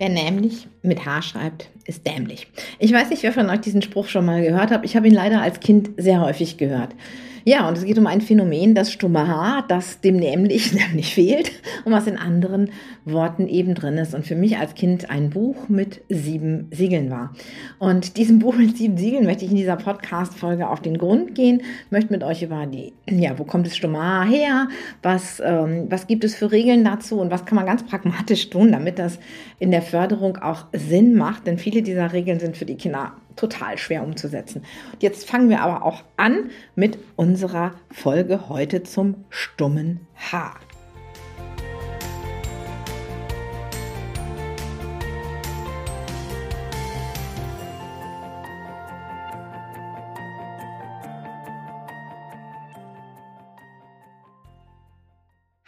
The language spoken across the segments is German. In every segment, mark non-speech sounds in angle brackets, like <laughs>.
Wer nämlich mit H schreibt, ist dämlich. Ich weiß nicht, wer von euch diesen Spruch schon mal gehört hat. Ich habe ihn leider als Kind sehr häufig gehört. Ja, und es geht um ein Phänomen, das stumme H, das dem nämlich <laughs> nämlich fehlt und was in anderen Worten eben drin ist. Und für mich als Kind ein Buch mit sieben Siegeln war. Und diesem Buch mit sieben Siegeln möchte ich in dieser Podcast-Folge auf den Grund gehen, möchte mit euch über die, ja, wo kommt das stumme H her? Was, ähm, was gibt es für Regeln dazu und was kann man ganz pragmatisch tun, damit das in der Förderung auch Sinn macht? Denn viele dieser Regeln sind für die Kinder total schwer umzusetzen. Jetzt fangen wir aber auch an mit unserer Folge heute zum stummen H.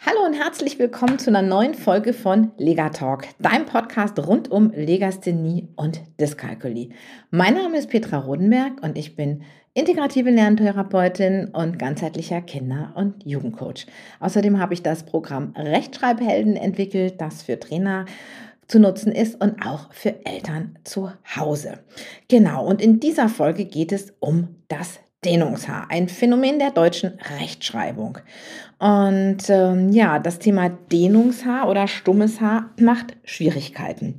Hallo und herzlich willkommen zu einer neuen Folge von Lega Talk, deinem Podcast rund um Legasthenie und Dyskalkulie. Mein Name ist Petra Rodenberg und ich bin integrative Lerntherapeutin und ganzheitlicher Kinder- und Jugendcoach. Außerdem habe ich das Programm Rechtschreibhelden entwickelt, das für Trainer zu nutzen ist und auch für Eltern zu Hause. Genau, und in dieser Folge geht es um das Dehnungshaar, ein Phänomen der deutschen Rechtschreibung. Und ähm, ja, das Thema Dehnungshaar oder stummes Haar macht Schwierigkeiten.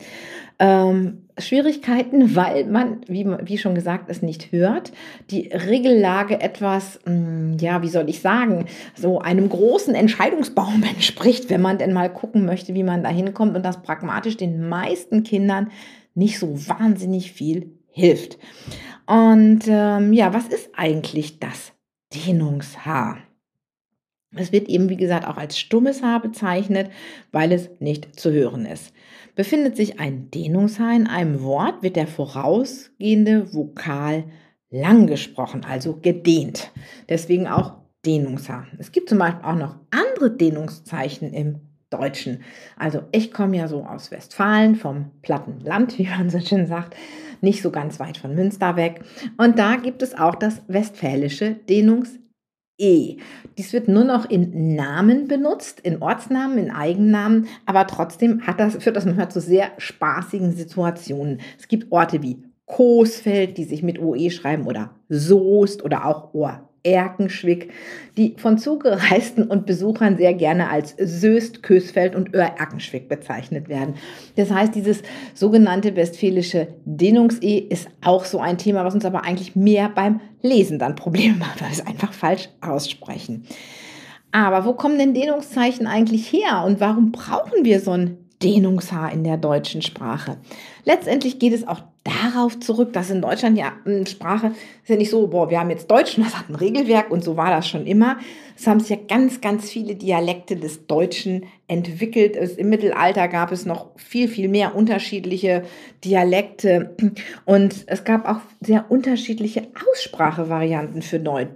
Ähm, Schwierigkeiten, <laughs> weil man, wie, wie schon gesagt, es nicht hört. Die Regellage etwas, mh, hm, ja, wie soll ich sagen, so einem großen Entscheidungsbaum <laughs> entspricht, wenn man denn mal gucken möchte, wie man da hinkommt und das pragmatisch den meisten Kindern nicht so wahnsinnig viel hilft. Und ähm, ja, was ist eigentlich das Dehnungshaar? Es wird eben, wie gesagt, auch als stummes Haar bezeichnet, weil es nicht zu hören ist. Befindet sich ein Dehnungshaar in einem Wort, wird der vorausgehende Vokal lang gesprochen, also gedehnt. Deswegen auch Dehnungshaar. Es gibt zum Beispiel auch noch andere Dehnungszeichen im Deutschen. Also ich komme ja so aus Westfalen, vom platten Land, <laughs> wie man so schön sagt nicht so ganz weit von Münster weg. Und da gibt es auch das westfälische Dehnungs- E. Dies wird nur noch in Namen benutzt, in Ortsnamen, in Eigennamen, aber trotzdem hat das, führt das manchmal zu sehr spaßigen Situationen. Es gibt Orte wie Coesfeld, die sich mit OE schreiben, oder Soest oder auch Ohr Erkenschwick, die von Zugereisten und Besuchern sehr gerne als Söst, Kösfeld und Öhr-Erkenschwick bezeichnet werden. Das heißt, dieses sogenannte westfälische Dehnungs-E ist auch so ein Thema, was uns aber eigentlich mehr beim Lesen dann Probleme macht, weil wir es einfach falsch aussprechen. Aber wo kommen denn Dehnungszeichen eigentlich her und warum brauchen wir so ein Dehnungshaar in der deutschen Sprache? Letztendlich geht es auch darauf zurück, dass in Deutschland ja hm, Sprache ist ja nicht so, boah, wir haben jetzt Deutsch und das hat ein Regelwerk und so war das schon immer. Es haben sich ja ganz, ganz viele Dialekte des Deutschen entwickelt. Es, Im Mittelalter gab es noch viel, viel mehr unterschiedliche Dialekte und es gab auch sehr unterschiedliche Aussprachevarianten für, Neu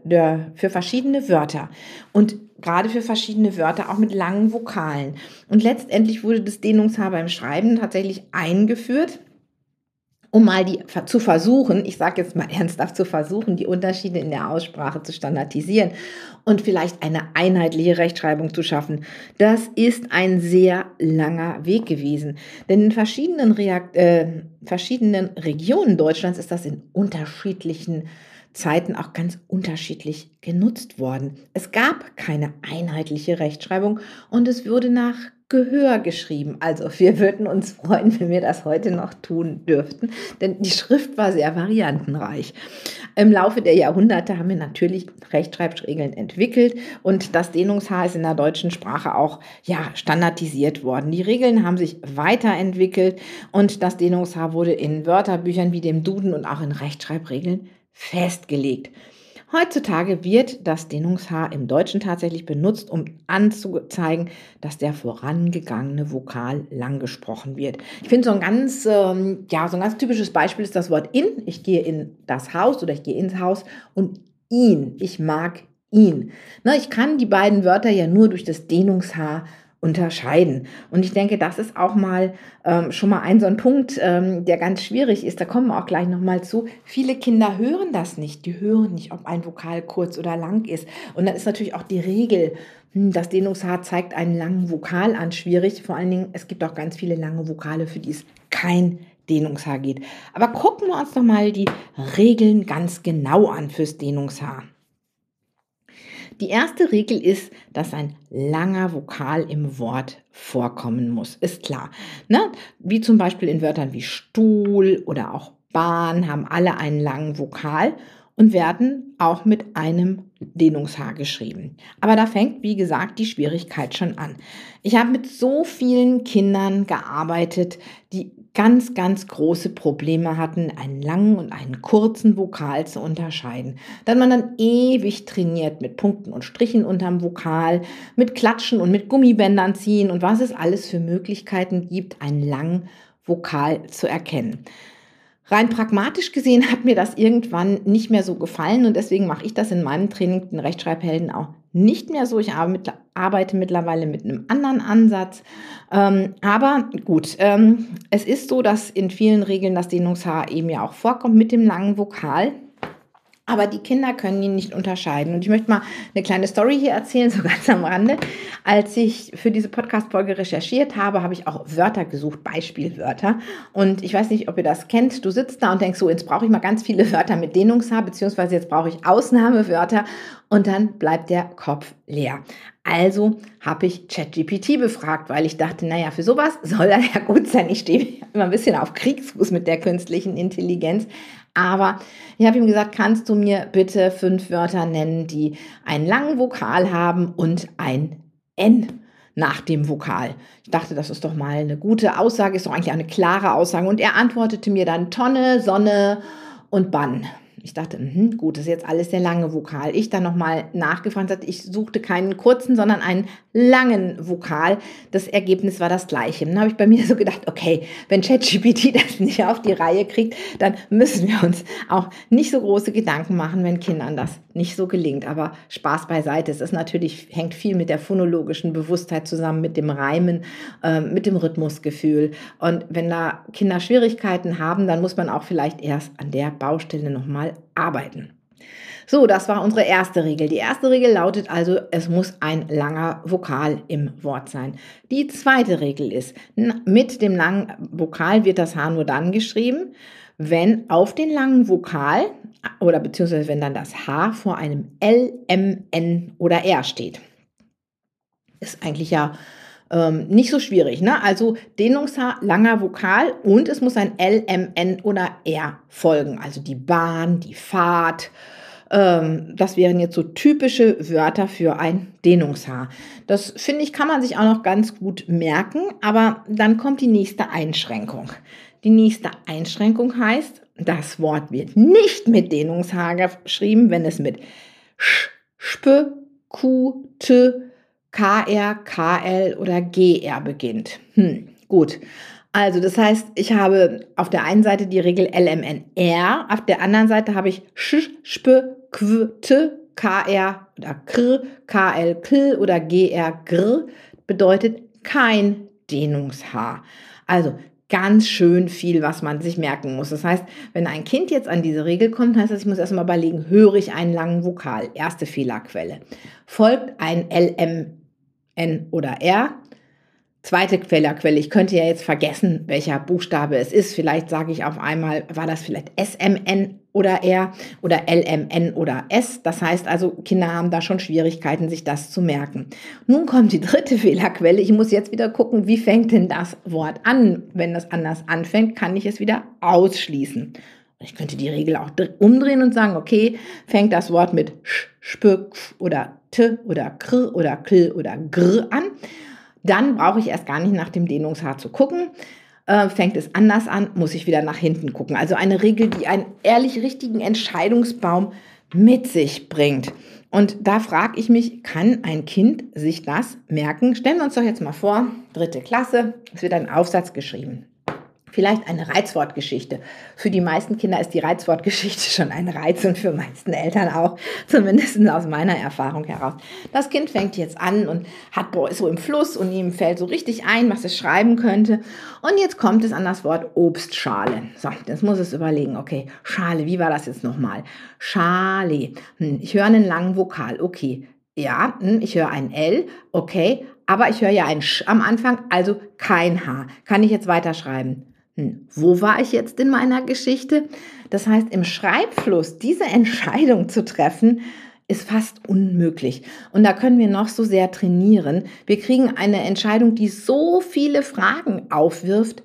für verschiedene Wörter und gerade für verschiedene Wörter auch mit langen Vokalen. Und letztendlich wurde das Dehnungshaar beim Schreiben tatsächlich eingeführt um mal die zu versuchen, ich sage jetzt mal <laughs> ernsthaft zu versuchen, die Unterschiede in der Aussprache zu standardisieren und vielleicht eine einheitliche Rechtschreibung zu schaffen. Das ist ein sehr langer Weg gewesen, denn in verschiedenen, Reakt äh, verschiedenen Regionen Deutschlands ist das in unterschiedlichen Zeiten auch ganz unterschiedlich genutzt worden. Es gab keine einheitliche Rechtschreibung und es wurde nach Gehör geschrieben. Also wir würden uns freuen, wenn wir das heute noch tun dürften, denn die Schrift war sehr variantenreich. Im Laufe der Jahrhunderte haben wir natürlich Rechtschreibregeln entwickelt und das Dehnungshaar ist in der deutschen Sprache auch ja standardisiert worden. Die Regeln haben sich weiterentwickelt und das Dehnungshaar wurde in Wörterbüchern wie dem Duden und auch in Rechtschreibregeln festgelegt. Heutzutage wird das Dehnungshaar im Deutschen tatsächlich benutzt, um anzuzeigen, dass der vorangegangene Vokal lang gesprochen wird. Ich finde so ein ganz, ähm, ja, so ein ganz typisches Beispiel ist das Wort in. Ich gehe in das Haus oder ich gehe ins Haus und ihn. Ich mag ihn. Na, ich kann die beiden Wörter ja nur durch das Dehnungshaar unterscheiden. Und ich denke, das ist auch mal ähm, schon mal ein so ein Punkt, ähm, der ganz schwierig ist. Da kommen wir auch gleich nochmal zu. Viele Kinder hören das nicht. Die hören nicht, ob ein Vokal kurz oder lang ist. Und dann ist natürlich auch die Regel, hm, das Dehnungshaar zeigt einen langen Vokal an, schwierig. Vor allen Dingen, es gibt auch ganz viele lange Vokale, für die es kein Dehnungshaar geht. Aber gucken wir uns noch mal die Regeln ganz genau an fürs Dehnungshaar. Die erste Regel ist, dass ein langer Vokal im Wort vorkommen muss. Ist klar. Ne? Wie zum Beispiel in Wörtern wie Stuhl oder auch Bahn haben alle einen langen Vokal und werden auch mit einem Dehnungshaar geschrieben. Aber da fängt, wie gesagt, die Schwierigkeit schon an. Ich habe mit so vielen Kindern gearbeitet, die ganz, ganz große Probleme hatten, einen langen und einen kurzen Vokal zu unterscheiden. Dann man dann ewig trainiert mit Punkten und Strichen unterm Vokal, mit Klatschen und mit Gummibändern ziehen und was es alles für Möglichkeiten gibt, einen langen Vokal zu erkennen. Rein pragmatisch gesehen hat mir das irgendwann nicht mehr so gefallen und deswegen mache ich das in meinem Training, den Rechtschreibhelden, auch nicht mehr so. Ich arbeite mittlerweile mit einem anderen Ansatz. Ähm, aber gut, ähm, es ist so, dass in vielen Regeln das Dehnungshaar eben ja auch vorkommt mit dem langen Vokal. Aber die Kinder können ihn nicht unterscheiden. Und ich möchte mal eine kleine Story hier erzählen, <laughs> so ganz am Rande. Als ich für diese Podcast-Folge recherchiert habe, habe ich auch Wörter gesucht, Beispielwörter. Und ich weiß nicht, ob ihr das kennt. Du sitzt da und denkst so, jetzt brauche ich mal ganz viele Wörter mit Dehnungshaar, beziehungsweise jetzt brauche ich Ausnahmewörter. Und dann bleibt der Kopf leer. Also habe ich ChatGPT befragt, weil ich dachte, naja, für sowas soll er ja gut sein. Ich stehe immer ein bisschen auf Kriegsfuß mit der künstlichen Intelligenz. Aber ich habe ihm gesagt, kannst du mir bitte fünf Wörter nennen, die einen langen Vokal haben und ein N nach dem Vokal. Ich dachte, das ist doch mal eine gute Aussage, ist doch eigentlich eine klare Aussage. Und er antwortete mir dann Tonne, Sonne und Bann. Ich dachte, mh, gut, das ist jetzt alles der lange Vokal. Ich dann nochmal nachgefragt, hat, ich suchte keinen kurzen, sondern einen langen Vokal. Das Ergebnis war das gleiche. Dann habe ich bei mir so gedacht, okay, wenn ChatGPT <laughs> das nicht auf die Reihe kriegt, dann müssen wir uns auch nicht so große Gedanken machen, wenn Kindern das nicht so gelingt. Aber Spaß beiseite. Es ist natürlich, hängt viel mit der phonologischen Bewusstheit zusammen, mit dem Reimen, äh, mit dem Rhythmusgefühl. Und wenn da Kinder Schwierigkeiten haben, dann muss man auch vielleicht erst an der Baustelle nochmal arbeiten. So, das war unsere erste Regel. Die erste Regel lautet also, es muss ein langer Vokal im Wort sein. Die zweite Regel ist, mit dem langen Vokal wird das H nur dann geschrieben, wenn auf den langen Vokal oder beziehungsweise wenn dann das H vor einem L, M, N oder R steht. Ist eigentlich ja ähm, nicht so schwierig. Ne? Also Dehnungshaar, langer Vokal und es muss ein L, M, N oder R folgen. Also die Bahn, die Fahrt. Ähm, das wären jetzt so typische Wörter für ein Dehnungshaar. Das finde ich, kann man sich auch noch ganz gut merken, aber dann kommt die nächste Einschränkung. Die nächste Einschränkung heißt, das Wort wird nicht mit Dehnungshaar geschrieben, wenn es mit Sch, Sp, Q, T, KR, KL oder GR beginnt. Hm, gut. Also, das heißt, ich habe auf der einen Seite die Regel LMNR, auf der anderen Seite habe ich Sch, Sp, Qw, T, KR oder Kr, KL, Kl oder GR, Gr, bedeutet kein Dehnungshaar. Also, ganz schön viel, was man sich merken muss. Das heißt, wenn ein Kind jetzt an diese Regel kommt, heißt das, ich muss erstmal überlegen, höre ich einen langen Vokal? Erste Fehlerquelle. Folgt ein LM, N oder R. Zweite Fehlerquelle, ich könnte ja jetzt vergessen, welcher Buchstabe es ist. Vielleicht sage ich auf einmal, war das vielleicht SMN oder R oder LMN oder S. Das heißt also, Kinder haben da schon Schwierigkeiten, sich das zu merken. Nun kommt die dritte <laughs> Fehlerquelle. Ich muss jetzt wieder gucken, wie fängt denn das Wort an? Wenn das anders anfängt, kann ich es wieder ausschließen. Ich könnte die Regel auch umdrehen und sagen, okay, fängt das Wort mit sch, sp, oder t oder kr oder kl oder gr an. Dann brauche ich erst gar nicht nach dem Dehnungshaar zu gucken. Äh, fängt es anders an, muss ich wieder nach hinten gucken. Also eine Regel, die einen ehrlich richtigen Entscheidungsbaum mit sich bringt. Und da frage ich mich, kann ein Kind sich das merken? Stellen wir uns doch jetzt mal vor, dritte Klasse, es wird ein Aufsatz geschrieben. Vielleicht eine Reizwortgeschichte. Für die meisten Kinder ist die Reizwortgeschichte <laughs> schon ein Reiz und für meisten Eltern auch, zumindest aus meiner Erfahrung heraus. Das Kind fängt jetzt an und hat so im Fluss und ihm fällt so richtig ein, was es schreiben könnte. Und jetzt kommt es an das Wort Obstschale. So, jetzt muss es überlegen, okay, Schale, wie war das jetzt nochmal? Schale. Hm, ich höre einen langen Vokal, okay. Ja, hm, ich höre ein L, okay, aber ich höre ja ein Sch am Anfang, also kein H. Kann ich jetzt weiterschreiben? Hm, wo war ich jetzt in meiner Geschichte? Das heißt, im Schreibfluss diese Entscheidung zu treffen, ist fast unmöglich. Und da können wir noch so sehr trainieren. Wir kriegen eine Entscheidung, die so viele Fragen aufwirft,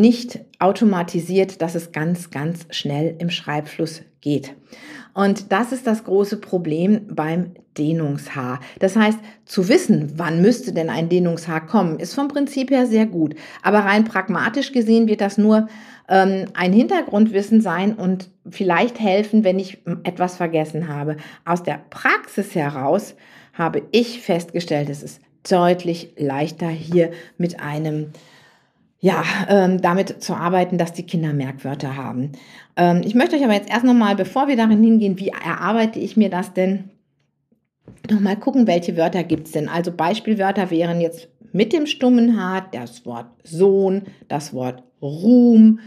nicht automatisiert, dass es ganz, ganz schnell im Schreibfluss geht. Und das ist das große Problem beim Dehnungshaar. Das heißt, zu wissen, wann müsste denn ein Dehnungshaar kommen, ist vom Prinzip her sehr gut. Aber rein pragmatisch gesehen wird das nur ähm, ein Hintergrundwissen sein und vielleicht helfen, wenn ich etwas vergessen habe. Aus der Praxis heraus habe ich festgestellt, es ist deutlich leichter hier mit einem ja, ähm, damit zu arbeiten, dass die Kinder Merkwörter haben. Ähm, ich möchte euch aber jetzt erst nochmal, bevor wir darin hingehen, wie erarbeite ich mir das denn, nochmal gucken, welche Wörter gibt's denn. Also Beispielwörter wären jetzt mit dem stummen H das Wort Sohn, das Wort Ruhm,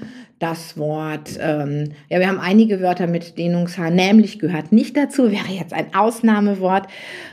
das Wort, ähm, ja, wir haben einige Wörter mit Dehnungshaar, nämlich gehört nicht dazu, wäre jetzt ein Ausnahmewort.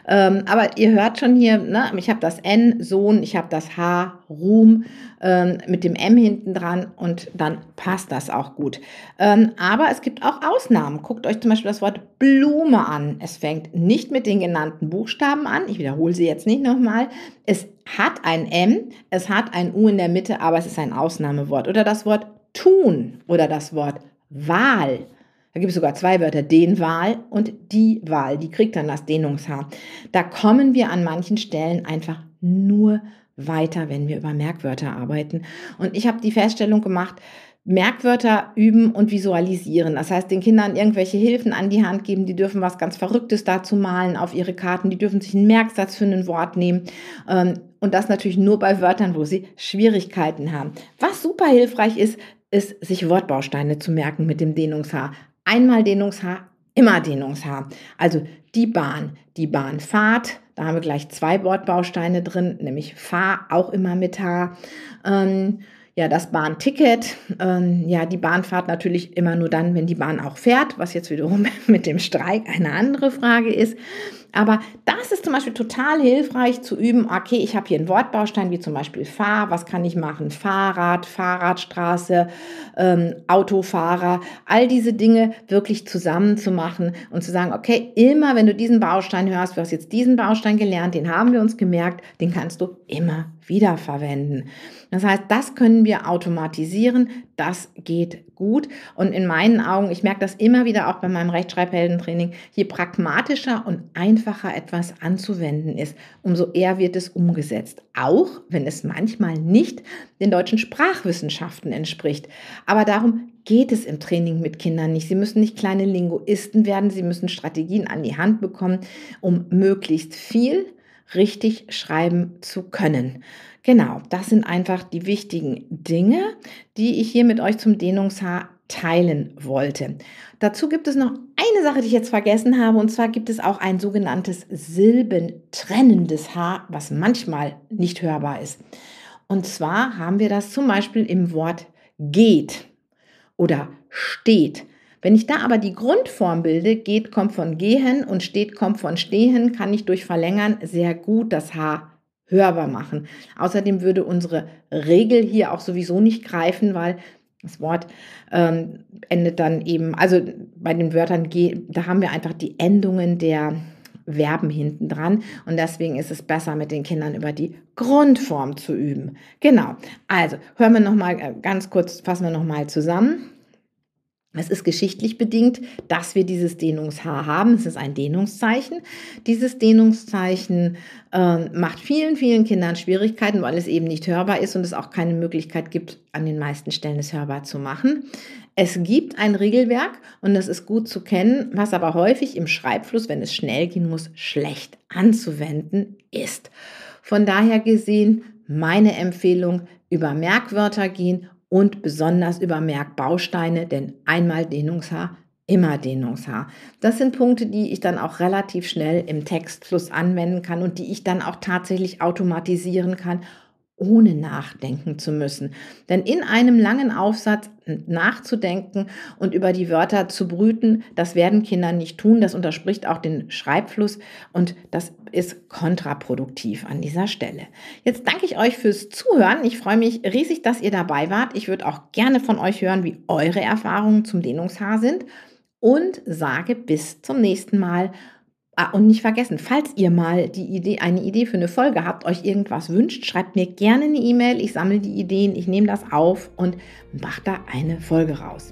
Ähm, aber ihr hört schon hier, ne, ich habe das N, Sohn, ich habe das H, Ruhm ähm, mit dem M hinten dran und dann passt das auch gut. Ähm, aber es gibt auch Ausnahmen. Guckt euch zum Beispiel das Wort Blume an. Es fängt nicht mit den genannten Buchstaben an. Ich wiederhole sie jetzt nicht nochmal. Es hat ein M, es hat ein U in der Mitte, aber es ist ein Ausnahmewort. Oder das Wort tun oder das Wort Wahl. Da gibt es sogar zwei Wörter, den Wahl und die Wahl. Die kriegt dann das Dehnungshaar. Da kommen wir an manchen Stellen einfach nur weiter, wenn wir über Merkwörter arbeiten. Und ich habe die Feststellung gemacht, Merkwörter üben und visualisieren. Das heißt, den Kindern irgendwelche Hilfen an die Hand geben. Die dürfen was ganz Verrücktes dazu malen auf ihre Karten. Die dürfen sich einen Merksatz für ein Wort nehmen. Ähm, und das natürlich nur bei Wörtern, wo sie Schwierigkeiten haben. Was super hilfreich ist, ist, sich Wortbausteine zu merken mit dem Dehnungshaar. Einmal Dehnungshaar, immer Dehnungshaar. Also die Bahn, die Bahnfahrt, da haben wir gleich zwei Wortbausteine drin, nämlich Fahr auch immer mit H. Ähm, ja, das Bahnticket, ähm, ja, die Bahnfahrt natürlich immer nur dann, wenn die Bahn auch fährt, was jetzt wiederum <laughs> mit dem Streik eine andere Frage ist. Aber das ist zum Beispiel total hilfreich zu üben, okay, ich habe hier einen Wortbaustein wie zum Beispiel Fahr, was kann ich machen? Fahrrad, Fahrradstraße, ähm, Autofahrer, all diese Dinge wirklich zusammen zu machen und zu sagen, okay, immer wenn du diesen Baustein hörst, du hast jetzt diesen Baustein gelernt, den haben wir uns gemerkt, den kannst du immer wieder verwenden. Das heißt, das können wir automatisieren, das geht gut. Und in meinen Augen, ich merke das immer wieder auch bei meinem Rechtschreibheldentraining, je pragmatischer und einfacher etwas anzuwenden ist, umso eher wird es umgesetzt. Auch wenn es manchmal nicht den deutschen Sprachwissenschaften entspricht. Aber darum geht es im Training mit Kindern nicht. Sie müssen nicht kleine Linguisten werden, sie müssen Strategien an die Hand bekommen, um möglichst viel richtig schreiben zu können. Genau, das sind einfach die wichtigen Dinge, die ich hier mit euch zum Dehnungshaar teilen wollte. Dazu gibt es noch eine Sache, die ich jetzt vergessen habe, und zwar gibt es auch ein sogenanntes silbentrennendes Haar, was manchmal nicht hörbar ist. Und zwar haben wir das zum Beispiel im Wort geht oder steht. Wenn ich da aber die Grundform bilde, geht kommt von gehen und steht kommt von stehen, kann ich durch Verlängern sehr gut das H hörbar machen. Außerdem würde unsere Regel hier auch sowieso nicht greifen, weil das Wort ähm, endet dann eben, also bei den Wörtern, da haben wir einfach die Endungen der Verben hinten dran und deswegen ist es besser mit den Kindern über die Grundform zu üben. Genau. Also hören wir noch mal äh, ganz kurz, fassen wir noch mal zusammen. Es ist geschichtlich bedingt, dass wir dieses Dehnungshaar haben. Es ist ein Dehnungszeichen. Dieses Dehnungszeichen äh, macht vielen, vielen Kindern Schwierigkeiten, weil es eben nicht hörbar ist und es auch keine Möglichkeit gibt, an den meisten Stellen es hörbar zu machen. Es gibt ein Regelwerk und das ist gut zu kennen, was aber häufig im Schreibfluss, wenn es schnell gehen muss, schlecht anzuwenden ist. Von daher gesehen meine Empfehlung, über Merkwörter gehen und besonders über Merkbausteine, denn einmal Dehnungshaar, immer Dehnungshaar. Das sind Punkte, die ich dann auch relativ schnell im Textfluss anwenden kann und die ich dann auch tatsächlich automatisieren kann ohne nachdenken zu müssen. Denn in einem langen Aufsatz nachzudenken und über die Wörter zu brüten, das werden Kinder nicht tun. Das unterspricht auch den Schreibfluss und das ist kontraproduktiv an dieser Stelle. Jetzt danke ich euch fürs Zuhören. Ich freue mich riesig, dass ihr dabei wart. Ich würde auch gerne von euch hören, wie eure Erfahrungen zum Dehnungshaar sind und sage bis zum nächsten Mal Ah, und nicht vergessen, falls ihr mal die Idee, eine Idee für eine Folge habt, euch irgendwas wünscht, schreibt mir gerne eine E-Mail. Ich sammle die Ideen, ich nehme das auf und mache da eine Folge raus.